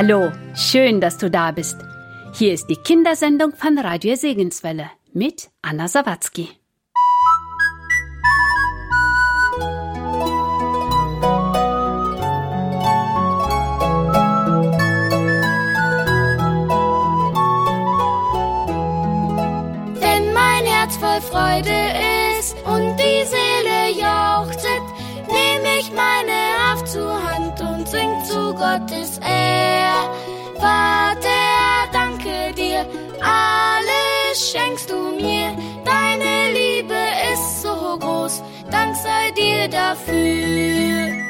Hallo, schön, dass du da bist. Hier ist die Kindersendung von Radio Segenswelle mit Anna Sawatzki. Wenn mein Herz voll Freude ist und die Seele jauchzet, nehme ich meine Haft zur Hand und sing zu Gottes schenkst du mir. Deine Liebe ist so groß, Dank sei dir dafür.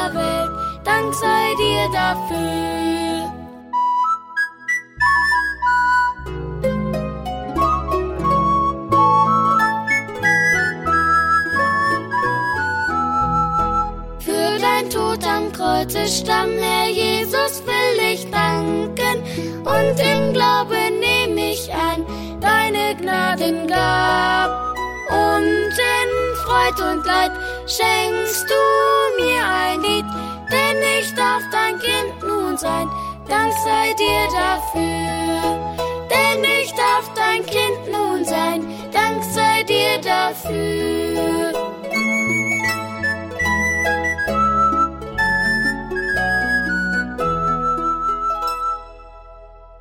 Dieser Welt. Dank sei dir dafür. Für dein Tod am Kreuze stamm, Herr Jesus, will ich danken. Und im Glauben nehme ich ein deine Gnaden gab. Und in Freud und Leid schenkst du mir sein. Dank sei dir dafür. Denn ich darf dein Kind nun sein. Dank sei dir dafür.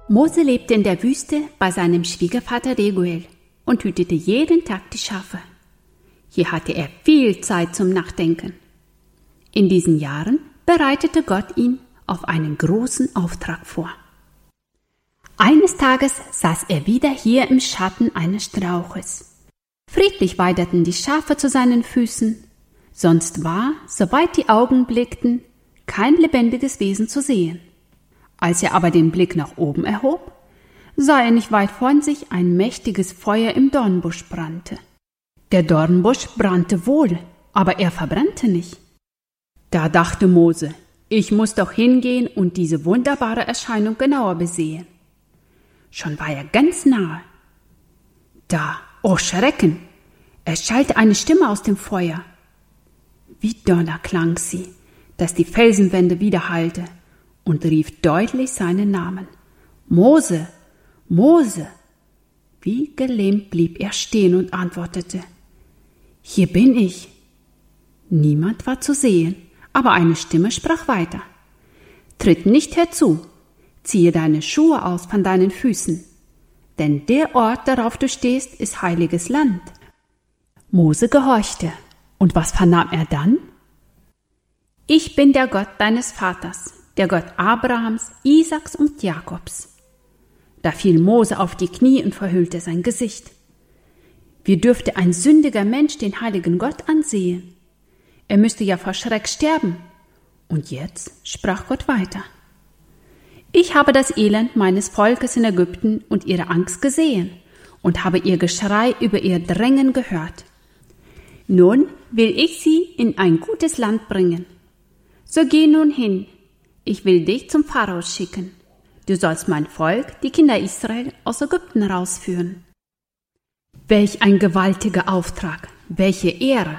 Mose lebte in der Wüste bei seinem Schwiegervater Reguel und hütete jeden Tag die Schafe. Hier hatte er viel Zeit zum Nachdenken. In diesen Jahren bereitete Gott ihn auf einen großen Auftrag vor. Eines Tages saß er wieder hier im Schatten eines Strauches. Friedlich weideten die Schafe zu seinen Füßen, sonst war, soweit die Augen blickten, kein lebendiges Wesen zu sehen. Als er aber den Blick nach oben erhob, sah er nicht weit von sich ein mächtiges Feuer im Dornbusch brannte. Der Dornbusch brannte wohl, aber er verbrannte nicht. Da dachte Mose, ich muss doch hingehen und diese wunderbare Erscheinung genauer besehen. Schon war er ganz nahe. Da, oh Schrecken! Es schallte eine Stimme aus dem Feuer. Wie Donner klang sie, dass die Felsenwände widerhallte und rief deutlich seinen Namen. Mose, Mose. Wie gelähmt blieb er stehen und antwortete, Hier bin ich. Niemand war zu sehen, aber eine Stimme sprach weiter. Tritt nicht herzu, ziehe deine Schuhe aus von deinen Füßen, denn der Ort, darauf du stehst, ist heiliges Land. Mose gehorchte, und was vernahm er dann? Ich bin der Gott deines Vaters, der Gott Abrahams, Isaaks und Jakobs. Da fiel Mose auf die Knie und verhüllte sein Gesicht. Wie dürfte ein sündiger Mensch den heiligen Gott ansehen? Er müsste ja vor Schreck sterben. Und jetzt sprach Gott weiter. Ich habe das Elend meines Volkes in Ägypten und ihre Angst gesehen und habe ihr Geschrei über ihr Drängen gehört. Nun will ich sie in ein gutes Land bringen. So geh nun hin, ich will dich zum Pharao schicken. Du sollst mein Volk, die Kinder Israel, aus Ägypten rausführen. Welch ein gewaltiger Auftrag, welche Ehre.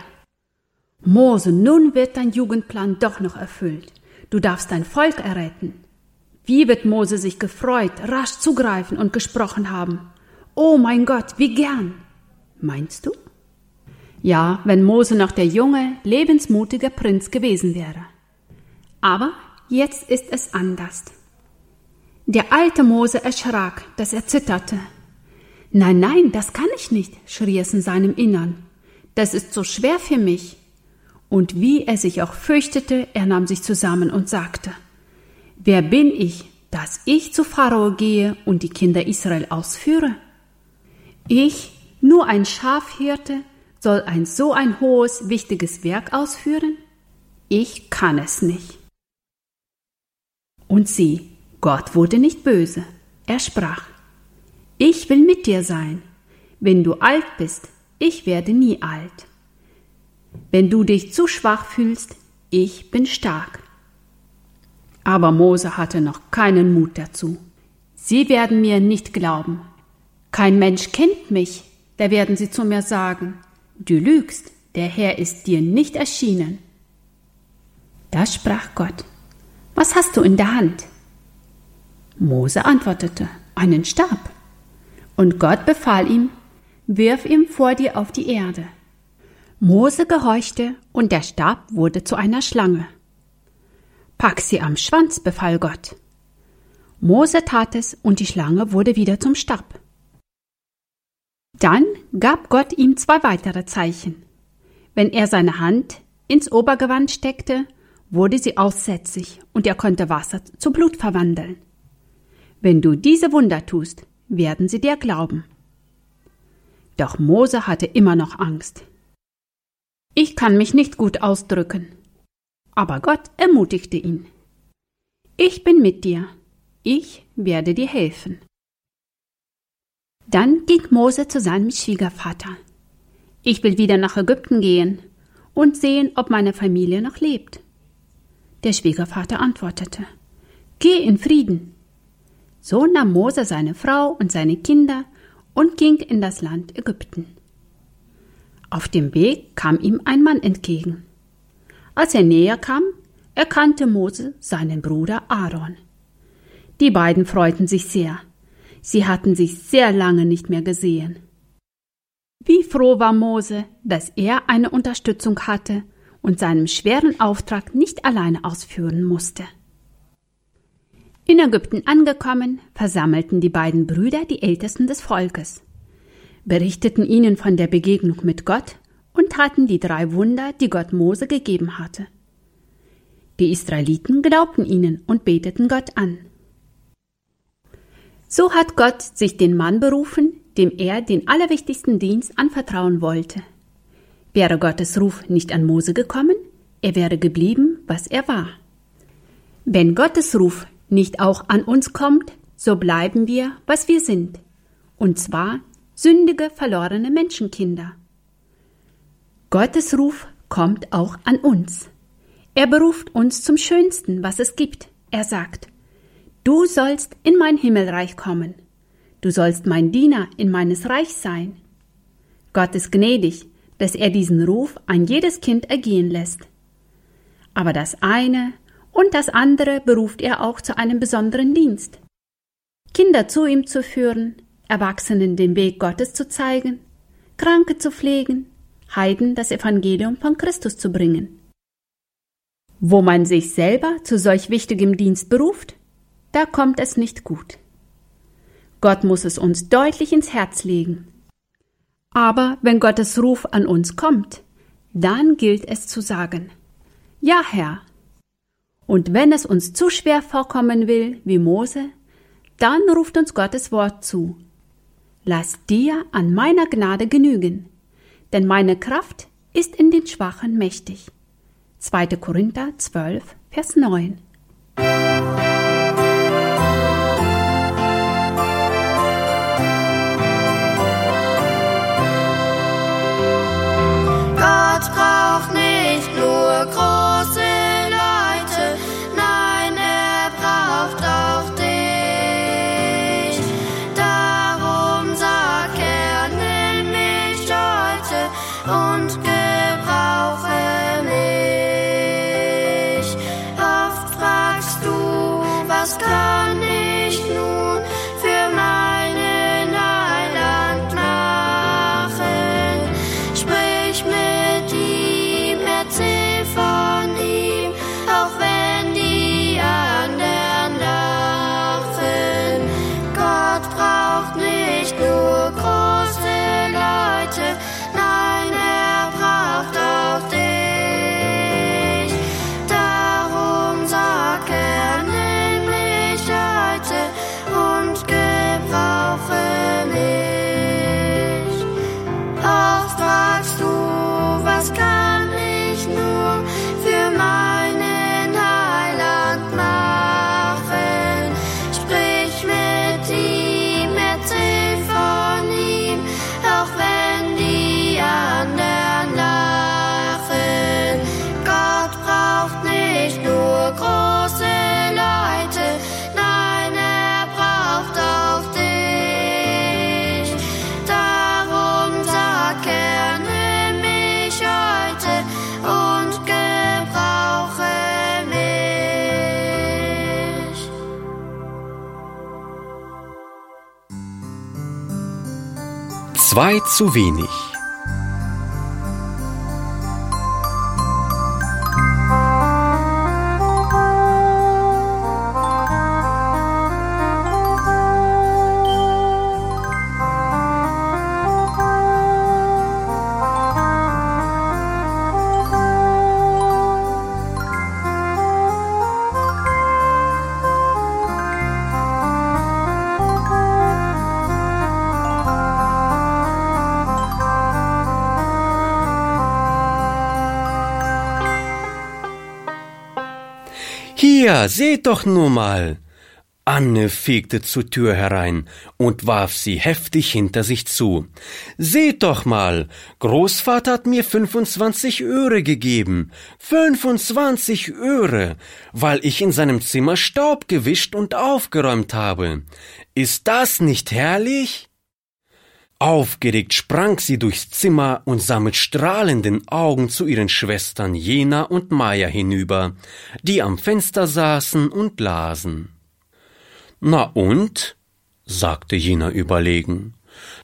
Mose, nun wird dein Jugendplan doch noch erfüllt. Du darfst dein Volk erretten. Wie wird Mose sich gefreut, rasch zugreifen und gesprochen haben. Oh mein Gott, wie gern. Meinst du? Ja, wenn Mose noch der junge, lebensmutige Prinz gewesen wäre. Aber jetzt ist es anders. Der alte Mose erschrak, dass er zitterte. Nein, nein, das kann ich nicht, schrie es in seinem Innern. Das ist so schwer für mich. Und wie er sich auch fürchtete, er nahm sich zusammen und sagte, Wer bin ich, dass ich zu Pharao gehe und die Kinder Israel ausführe? Ich, nur ein Schafhirte, soll ein so ein hohes, wichtiges Werk ausführen? Ich kann es nicht. Und sieh, Gott wurde nicht böse. Er sprach, Ich will mit dir sein. Wenn du alt bist, ich werde nie alt. Wenn du dich zu schwach fühlst, ich bin stark. Aber Mose hatte noch keinen Mut dazu. Sie werden mir nicht glauben. Kein Mensch kennt mich, da werden sie zu mir sagen, du lügst, der Herr ist dir nicht erschienen. Da sprach Gott, was hast du in der Hand? Mose antwortete, einen Stab. Und Gott befahl ihm, wirf ihn vor dir auf die Erde. Mose gehorchte, und der Stab wurde zu einer Schlange. Pack sie am Schwanz, befahl Gott. Mose tat es, und die Schlange wurde wieder zum Stab. Dann gab Gott ihm zwei weitere Zeichen. Wenn er seine Hand ins Obergewand steckte, wurde sie aussätzig, und er konnte Wasser zu Blut verwandeln. Wenn du diese Wunder tust, werden sie dir glauben. Doch Mose hatte immer noch Angst. Ich kann mich nicht gut ausdrücken. Aber Gott ermutigte ihn. Ich bin mit dir. Ich werde dir helfen. Dann ging Mose zu seinem Schwiegervater. Ich will wieder nach Ägypten gehen und sehen, ob meine Familie noch lebt. Der Schwiegervater antwortete, Geh in Frieden. So nahm Mose seine Frau und seine Kinder und ging in das Land Ägypten. Auf dem Weg kam ihm ein Mann entgegen. Als er näher kam, erkannte Mose seinen Bruder Aaron. Die beiden freuten sich sehr. Sie hatten sich sehr lange nicht mehr gesehen. Wie froh war Mose, dass er eine Unterstützung hatte und seinen schweren Auftrag nicht alleine ausführen musste. In Ägypten angekommen, versammelten die beiden Brüder die Ältesten des Volkes berichteten ihnen von der Begegnung mit Gott und taten die drei Wunder, die Gott Mose gegeben hatte. Die Israeliten glaubten ihnen und beteten Gott an. So hat Gott sich den Mann berufen, dem er den allerwichtigsten Dienst anvertrauen wollte. Wäre Gottes Ruf nicht an Mose gekommen, er wäre geblieben, was er war. Wenn Gottes Ruf nicht auch an uns kommt, so bleiben wir, was wir sind, und zwar sündige, verlorene Menschenkinder. Gottes Ruf kommt auch an uns. Er beruft uns zum Schönsten, was es gibt. Er sagt, Du sollst in mein Himmelreich kommen. Du sollst mein Diener in meines Reich sein. Gott ist gnädig, dass er diesen Ruf an jedes Kind ergehen lässt. Aber das eine und das andere beruft er auch zu einem besonderen Dienst. Kinder zu ihm zu führen, Erwachsenen den Weg Gottes zu zeigen, Kranke zu pflegen, Heiden das Evangelium von Christus zu bringen. Wo man sich selber zu solch wichtigem Dienst beruft, da kommt es nicht gut. Gott muss es uns deutlich ins Herz legen. Aber wenn Gottes Ruf an uns kommt, dann gilt es zu sagen, Ja, Herr. Und wenn es uns zu schwer vorkommen will, wie Mose, dann ruft uns Gottes Wort zu, Lass dir an meiner Gnade genügen, denn meine Kraft ist in den Schwachen mächtig. 2. Korinther 12, Vers 9. Zwei zu wenig. Hier, seht doch nur mal. Anne fegte zur Tür herein und warf sie heftig hinter sich zu. Seht doch mal, Großvater hat mir 25 Öre gegeben. 25 Öre, weil ich in seinem Zimmer Staub gewischt und aufgeräumt habe. Ist das nicht herrlich? Aufgeregt sprang sie durchs Zimmer und sah mit strahlenden Augen zu ihren Schwestern Jena und Maja hinüber, die am Fenster saßen und lasen. Na und? sagte Jena überlegen.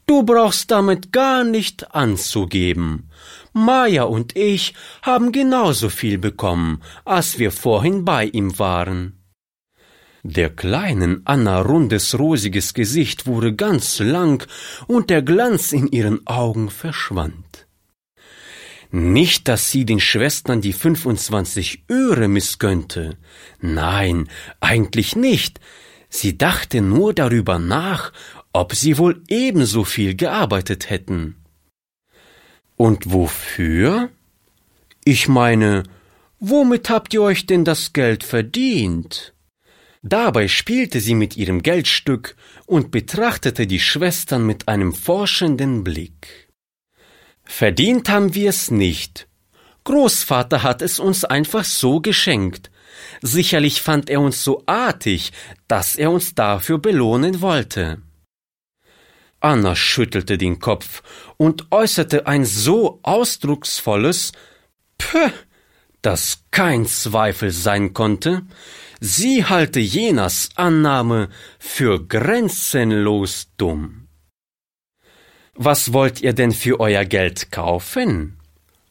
Du brauchst damit gar nicht anzugeben. Maja und ich haben genauso viel bekommen, als wir vorhin bei ihm waren. Der kleinen Anna rundes rosiges Gesicht wurde ganz lang und der Glanz in ihren Augen verschwand. Nicht, dass sie den Schwestern die 25 Öre missgönnte. Nein, eigentlich nicht. Sie dachte nur darüber nach, ob sie wohl ebenso viel gearbeitet hätten. Und wofür? Ich meine, womit habt ihr euch denn das Geld verdient? Dabei spielte sie mit ihrem Geldstück und betrachtete die Schwestern mit einem forschenden Blick. Verdient haben wir es nicht. Großvater hat es uns einfach so geschenkt. Sicherlich fand er uns so artig, dass er uns dafür belohnen wollte. Anna schüttelte den Kopf und äußerte ein so ausdrucksvolles Pö, dass kein Zweifel sein konnte, sie halte Jenas Annahme für grenzenlos dumm. Was wollt ihr denn für euer Geld kaufen?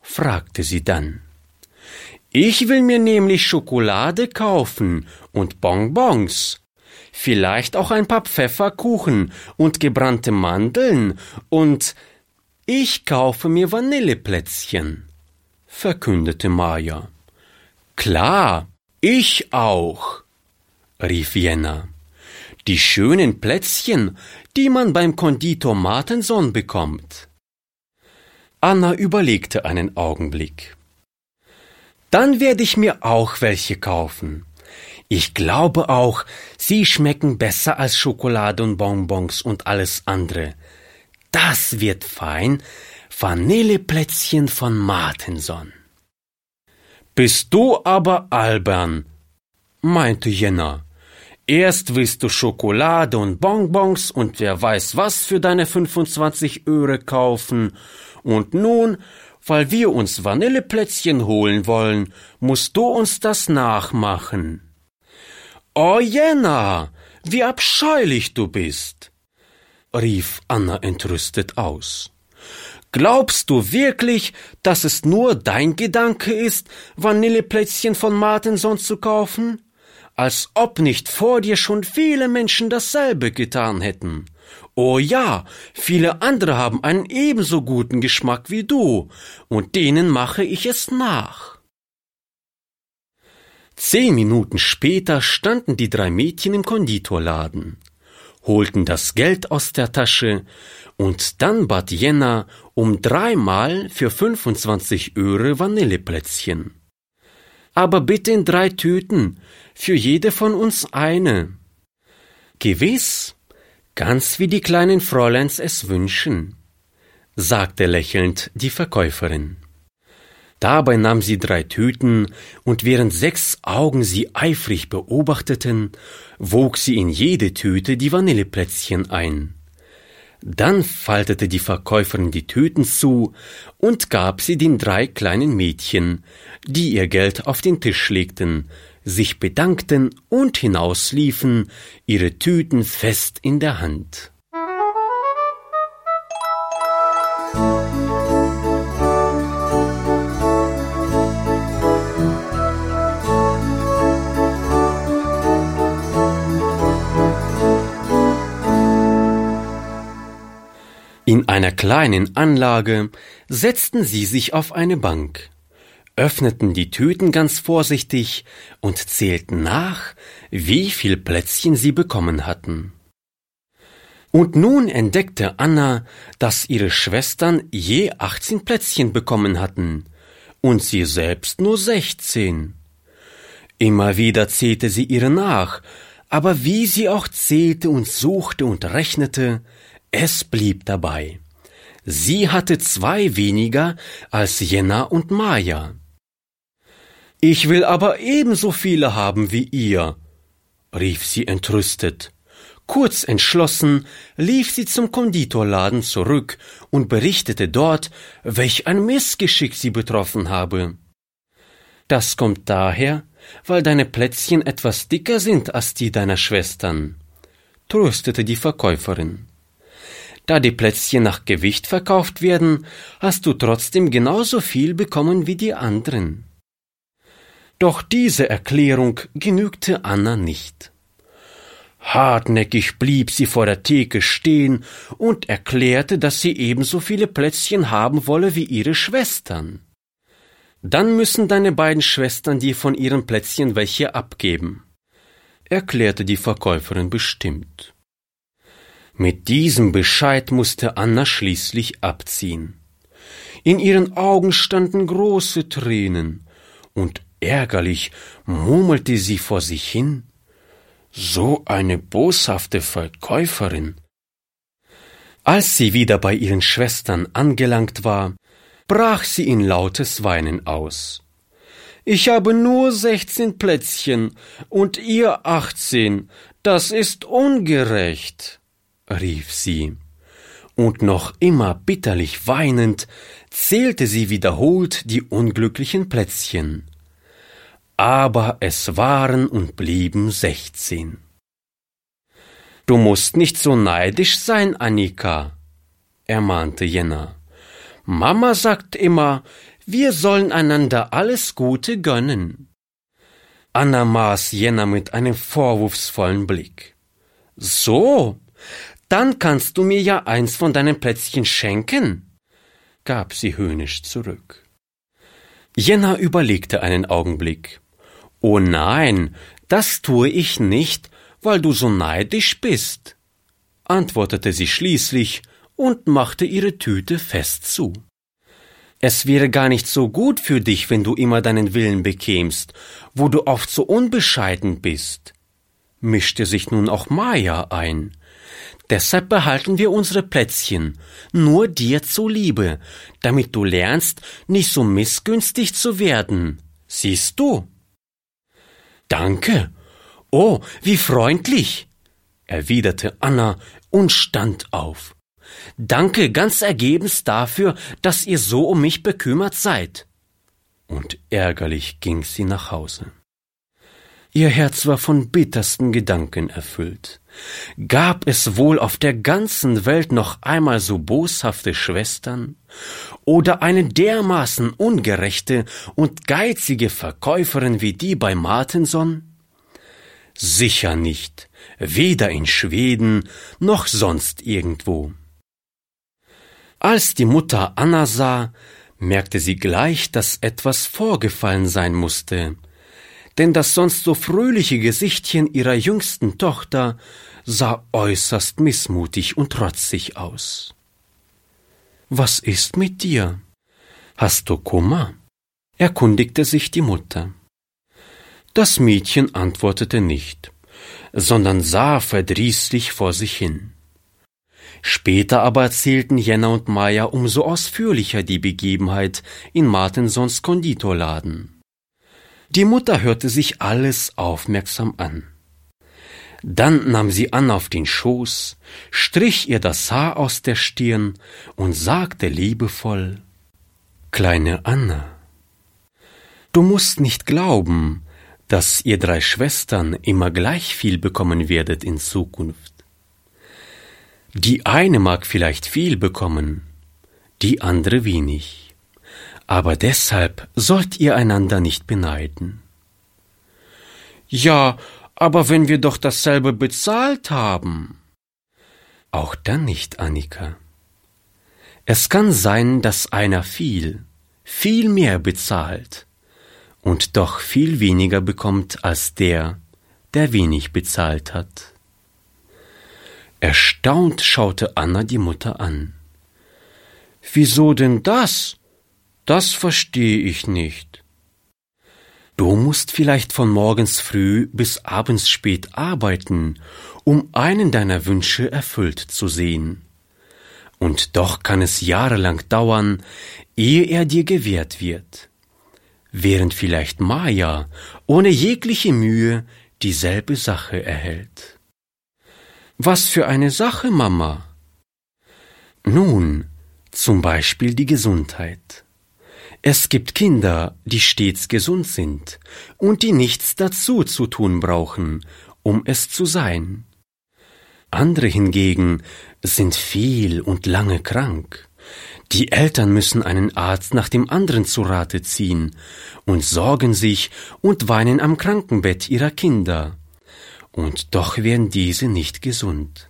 fragte sie dann. Ich will mir nämlich Schokolade kaufen und Bonbons, vielleicht auch ein paar Pfefferkuchen und gebrannte Mandeln und ich kaufe mir Vanilleplätzchen, verkündete Maja. Klar, ich auch, rief Jenna. Die schönen Plätzchen, die man beim Konditor Martenson bekommt. Anna überlegte einen Augenblick. Dann werde ich mir auch welche kaufen. Ich glaube auch, sie schmecken besser als Schokolade und Bonbons und alles andere. Das wird fein. Vanilleplätzchen von Martenson. Bist du aber albern, meinte Jenna. Erst willst du Schokolade und Bonbons und wer weiß was für deine 25 Öre kaufen, und nun, weil wir uns Vanilleplätzchen holen wollen, musst du uns das nachmachen. Oh Jenna, wie abscheulich du bist, rief Anna entrüstet aus. Glaubst du wirklich, dass es nur dein Gedanke ist, Vanilleplätzchen von Martenson zu kaufen? Als ob nicht vor dir schon viele Menschen dasselbe getan hätten. Oh ja, viele andere haben einen ebenso guten Geschmack wie du, und denen mache ich es nach. Zehn Minuten später standen die drei Mädchen im Konditorladen holten das Geld aus der Tasche, und dann bat Jenna um dreimal für 25 Öre Vanilleplätzchen. Aber bitte in drei Tüten, für jede von uns eine. Gewiss, ganz wie die kleinen Fräuleins es wünschen, sagte lächelnd die Verkäuferin. Dabei nahm sie drei Tüten, und während sechs Augen sie eifrig beobachteten, wog sie in jede Tüte die Vanilleplätzchen ein. Dann faltete die Verkäuferin die Tüten zu und gab sie den drei kleinen Mädchen, die ihr Geld auf den Tisch legten, sich bedankten und hinausliefen, ihre Tüten fest in der Hand. In einer kleinen Anlage setzten sie sich auf eine Bank, öffneten die Tüten ganz vorsichtig und zählten nach, wie viel Plätzchen sie bekommen hatten. Und nun entdeckte Anna, dass ihre Schwestern je achtzehn Plätzchen bekommen hatten und sie selbst nur sechzehn. Immer wieder zählte sie ihre nach, aber wie sie auch zählte und suchte und rechnete, es blieb dabei. Sie hatte zwei weniger als Jenna und Maja. Ich will aber ebenso viele haben wie ihr, rief sie entrüstet. Kurz entschlossen lief sie zum Konditorladen zurück und berichtete dort, welch ein Missgeschick sie betroffen habe. Das kommt daher, weil deine Plätzchen etwas dicker sind als die deiner Schwestern, tröstete die Verkäuferin. Da die Plätzchen nach Gewicht verkauft werden, hast du trotzdem genauso viel bekommen wie die anderen. Doch diese Erklärung genügte Anna nicht. Hartnäckig blieb sie vor der Theke stehen und erklärte, dass sie ebenso viele Plätzchen haben wolle wie ihre Schwestern. Dann müssen deine beiden Schwestern dir von ihren Plätzchen welche abgeben, erklärte die Verkäuferin bestimmt. Mit diesem Bescheid musste Anna schließlich abziehen. In ihren Augen standen große Tränen, und ärgerlich murmelte sie vor sich hin So eine boshafte Verkäuferin. Als sie wieder bei ihren Schwestern angelangt war, brach sie in lautes Weinen aus. Ich habe nur sechzehn Plätzchen und ihr achtzehn, das ist ungerecht rief sie, und noch immer bitterlich weinend zählte sie wiederholt die unglücklichen Plätzchen. Aber es waren und blieben sechzehn. Du musst nicht so neidisch sein, Annika, ermahnte Jenna. Mama sagt immer, wir sollen einander alles Gute gönnen. Anna maß Jenna mit einem vorwurfsvollen Blick. So, dann kannst du mir ja eins von deinen Plätzchen schenken, gab sie höhnisch zurück. Jenna überlegte einen Augenblick. Oh nein, das tue ich nicht, weil du so neidisch bist, antwortete sie schließlich und machte ihre Tüte fest zu. Es wäre gar nicht so gut für dich, wenn du immer deinen Willen bekämst, wo du oft so unbescheiden bist, mischte sich nun auch Maja ein. Deshalb behalten wir unsere Plätzchen, nur dir zuliebe, damit du lernst, nicht so missgünstig zu werden. Siehst du? Danke. Oh, wie freundlich, erwiderte Anna und stand auf. Danke ganz ergebens dafür, dass ihr so um mich bekümmert seid. Und ärgerlich ging sie nach Hause. Ihr Herz war von bittersten Gedanken erfüllt. Gab es wohl auf der ganzen Welt noch einmal so boshafte Schwestern? Oder eine dermaßen ungerechte und geizige Verkäuferin wie die bei Martenson? Sicher nicht, weder in Schweden noch sonst irgendwo. Als die Mutter Anna sah, merkte sie gleich, dass etwas vorgefallen sein musste denn das sonst so fröhliche Gesichtchen ihrer jüngsten Tochter sah äußerst missmutig und trotzig aus. Was ist mit dir? Hast du Kummer? erkundigte sich die Mutter. Das Mädchen antwortete nicht, sondern sah verdrießlich vor sich hin. Später aber erzählten Jenna und Maya umso ausführlicher die Begebenheit in Martensons Konditorladen. Die Mutter hörte sich alles aufmerksam an. Dann nahm sie Anna auf den Schoß, strich ihr das Haar aus der Stirn und sagte liebevoll Kleine Anna, du musst nicht glauben, dass ihr drei Schwestern immer gleich viel bekommen werdet in Zukunft. Die eine mag vielleicht viel bekommen, die andere wenig aber deshalb sollt ihr einander nicht beneiden. Ja, aber wenn wir doch dasselbe bezahlt haben. Auch dann nicht, Annika. Es kann sein, dass einer viel, viel mehr bezahlt und doch viel weniger bekommt als der, der wenig bezahlt hat. Erstaunt schaute Anna die Mutter an. Wieso denn das? Das verstehe ich nicht. Du musst vielleicht von morgens früh bis abends spät arbeiten, um einen deiner Wünsche erfüllt zu sehen. Und doch kann es jahrelang dauern, ehe er dir gewährt wird, während vielleicht Maya ohne jegliche Mühe dieselbe Sache erhält. Was für eine Sache, Mama? Nun, zum Beispiel die Gesundheit. Es gibt Kinder, die stets gesund sind und die nichts dazu zu tun brauchen, um es zu sein. Andere hingegen sind viel und lange krank. Die Eltern müssen einen Arzt nach dem anderen zu Rate ziehen und sorgen sich und weinen am Krankenbett ihrer Kinder. Und doch werden diese nicht gesund.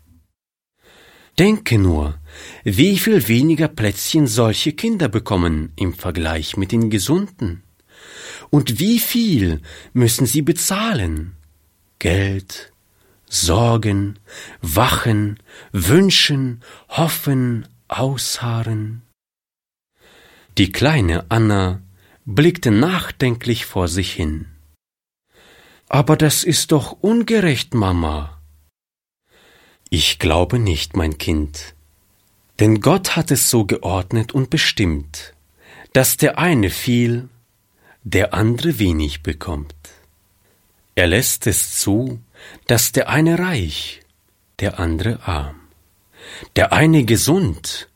Denke nur, wie viel weniger Plätzchen solche Kinder bekommen im Vergleich mit den Gesunden. Und wie viel müssen sie bezahlen? Geld, Sorgen, Wachen, Wünschen, Hoffen, Ausharren. Die kleine Anna blickte nachdenklich vor sich hin. Aber das ist doch ungerecht, Mama. Ich glaube nicht, mein Kind, denn Gott hat es so geordnet und bestimmt, dass der eine viel, der andere wenig bekommt. Er lässt es zu, dass der eine reich, der andere arm, der eine gesund,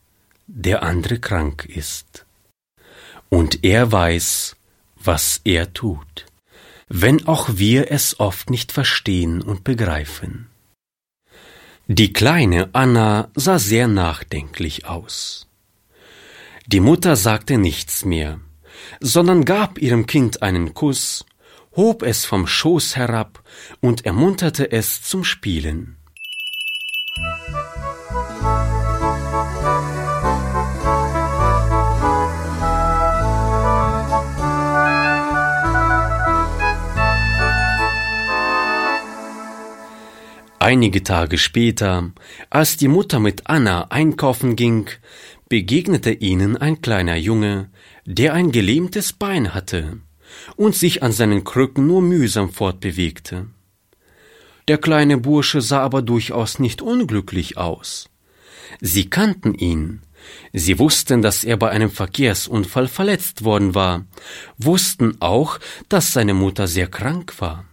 der andere krank ist. Und er weiß, was er tut, wenn auch wir es oft nicht verstehen und begreifen. Die kleine Anna sah sehr nachdenklich aus. Die Mutter sagte nichts mehr, sondern gab ihrem Kind einen Kuss, hob es vom Schoß herab und ermunterte es zum Spielen. Einige Tage später, als die Mutter mit Anna einkaufen ging, begegnete ihnen ein kleiner Junge, der ein gelähmtes Bein hatte und sich an seinen Krücken nur mühsam fortbewegte. Der kleine Bursche sah aber durchaus nicht unglücklich aus. Sie kannten ihn, Sie wussten, dass er bei einem Verkehrsunfall verletzt worden war, wussten auch, dass seine Mutter sehr krank war.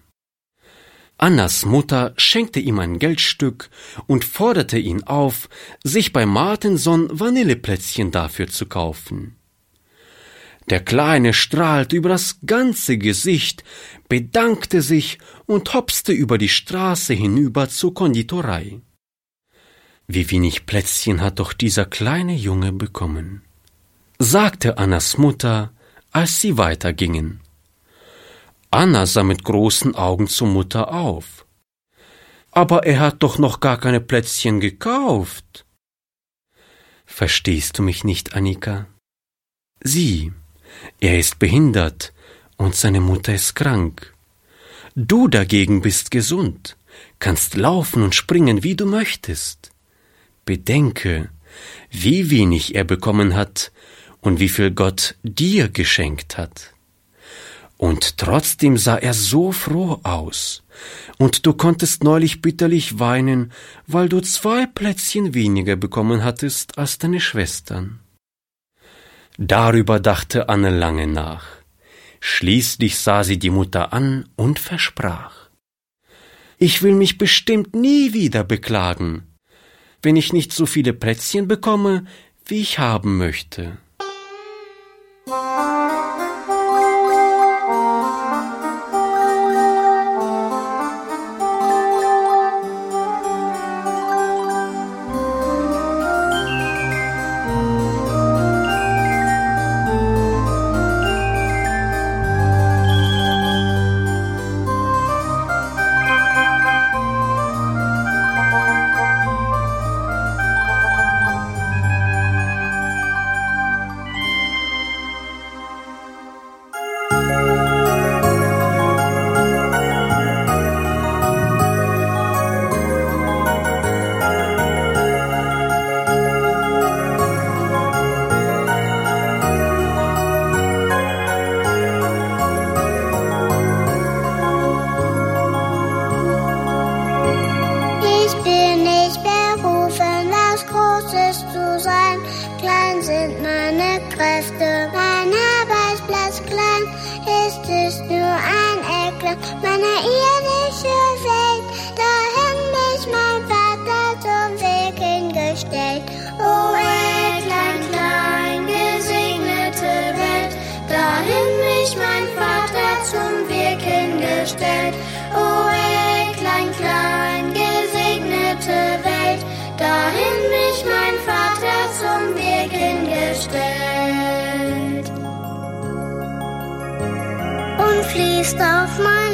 Annas Mutter schenkte ihm ein Geldstück und forderte ihn auf, sich bei Martenson Vanilleplätzchen dafür zu kaufen. Der Kleine strahlte über das ganze Gesicht, bedankte sich und hopste über die Straße hinüber zur Konditorei. Wie wenig Plätzchen hat doch dieser kleine Junge bekommen, sagte Annas Mutter, als sie weitergingen. Anna sah mit großen Augen zur Mutter auf. Aber er hat doch noch gar keine Plätzchen gekauft. Verstehst du mich nicht, Annika? Sieh, er ist behindert und seine Mutter ist krank. Du dagegen bist gesund, kannst laufen und springen, wie du möchtest. Bedenke, wie wenig er bekommen hat und wie viel Gott dir geschenkt hat. Und trotzdem sah er so froh aus. Und du konntest neulich bitterlich weinen, weil du zwei Plätzchen weniger bekommen hattest als deine Schwestern. Darüber dachte Anne lange nach. Schließlich sah sie die Mutter an und versprach. Ich will mich bestimmt nie wieder beklagen, wenn ich nicht so viele Plätzchen bekomme, wie ich haben möchte. of my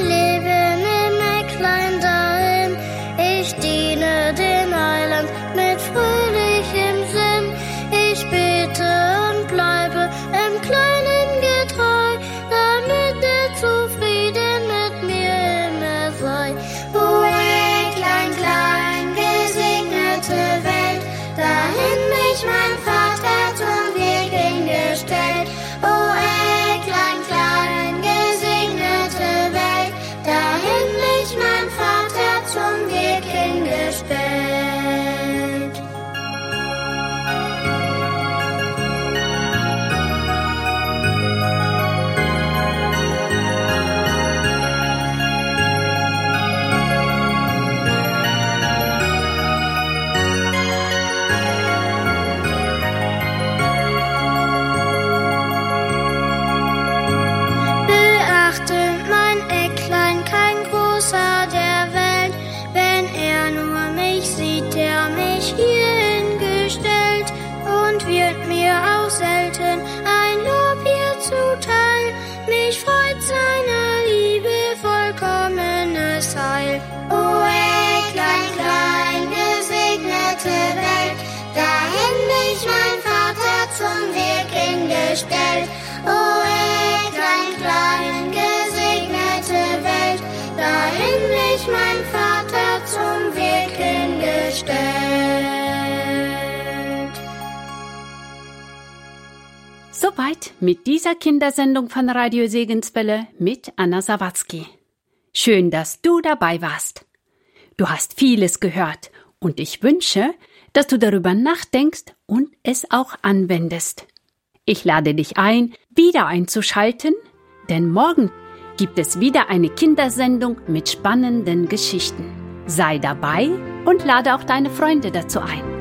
mit dieser Kindersendung von Radio Segenswelle mit Anna Sawatzki. Schön, dass du dabei warst. Du hast vieles gehört und ich wünsche, dass du darüber nachdenkst und es auch anwendest. Ich lade dich ein, wieder einzuschalten, denn morgen gibt es wieder eine Kindersendung mit spannenden Geschichten. Sei dabei und lade auch deine Freunde dazu ein.